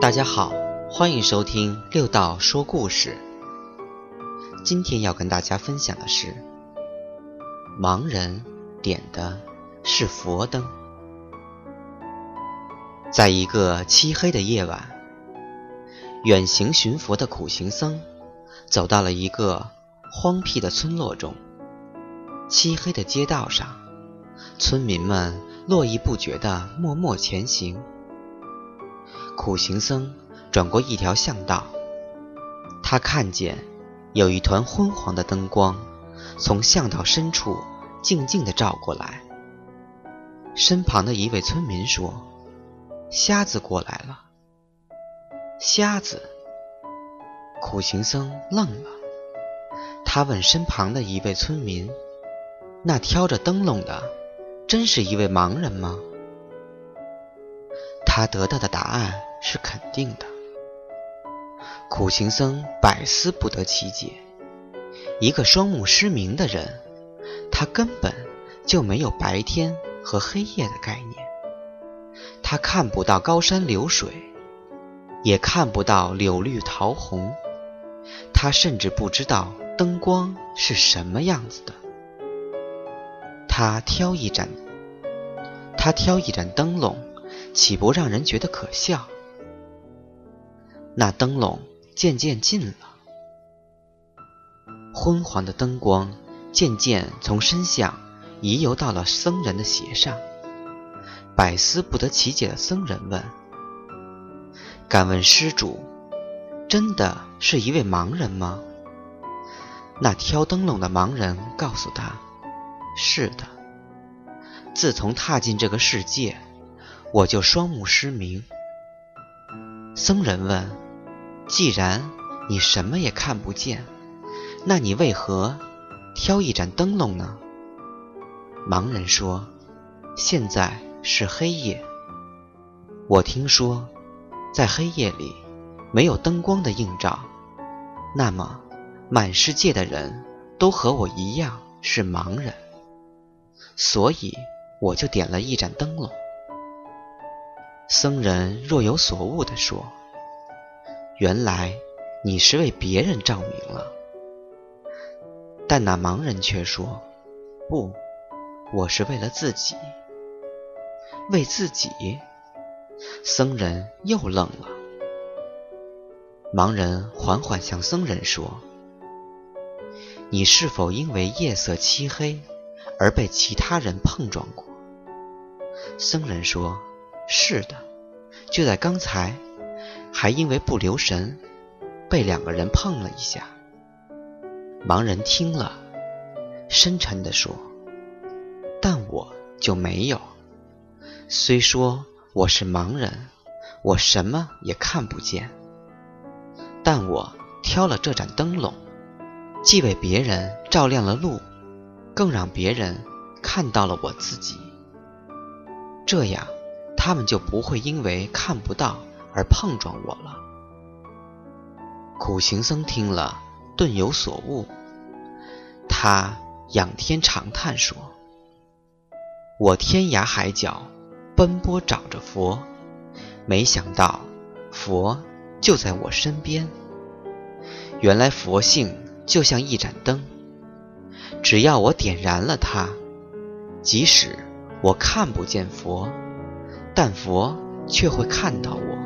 大家好，欢迎收听六道说故事。今天要跟大家分享的是，盲人点的是佛灯。在一个漆黑的夜晚，远行寻佛的苦行僧走到了一个荒僻的村落中。漆黑的街道上，村民们络绎不绝地默默前行。苦行僧转过一条巷道，他看见有一团昏黄的灯光从巷道深处静静地照过来。身旁的一位村民说：“瞎子过来了。”瞎子。苦行僧愣了，他问身旁的一位村民：“那挑着灯笼的，真是一位盲人吗？”他得到的答案。是肯定的。苦行僧百思不得其解：一个双目失明的人，他根本就没有白天和黑夜的概念，他看不到高山流水，也看不到柳绿桃红，他甚至不知道灯光是什么样子的。他挑一盏，他挑一盏灯笼，岂不让人觉得可笑？那灯笼渐渐近了，昏黄的灯光渐渐从身下移游到了僧人的鞋上。百思不得其解的僧人问：“敢问施主，真的是一位盲人吗？”那挑灯笼的盲人告诉他：“是的，自从踏进这个世界，我就双目失明。”僧人问。既然你什么也看不见，那你为何挑一盏灯笼呢？盲人说：“现在是黑夜。我听说，在黑夜里没有灯光的映照，那么满世界的人都和我一样是盲人，所以我就点了一盏灯笼。”僧人若有所悟地说。原来你是为别人照明了，但那盲人却说：“不，我是为了自己。”为自己？僧人又愣了。盲人缓缓向僧人说：“你是否因为夜色漆黑而被其他人碰撞过？”僧人说：“是的，就在刚才。”还因为不留神，被两个人碰了一下。盲人听了，深沉地说：“但我就没有。虽说我是盲人，我什么也看不见，但我挑了这盏灯笼，既为别人照亮了路，更让别人看到了我自己。这样，他们就不会因为看不到。”而碰撞我了。苦行僧听了，顿有所悟。他仰天长叹说：“我天涯海角奔波找着佛，没想到佛就在我身边。原来佛性就像一盏灯，只要我点燃了它，即使我看不见佛，但佛却会看到我。”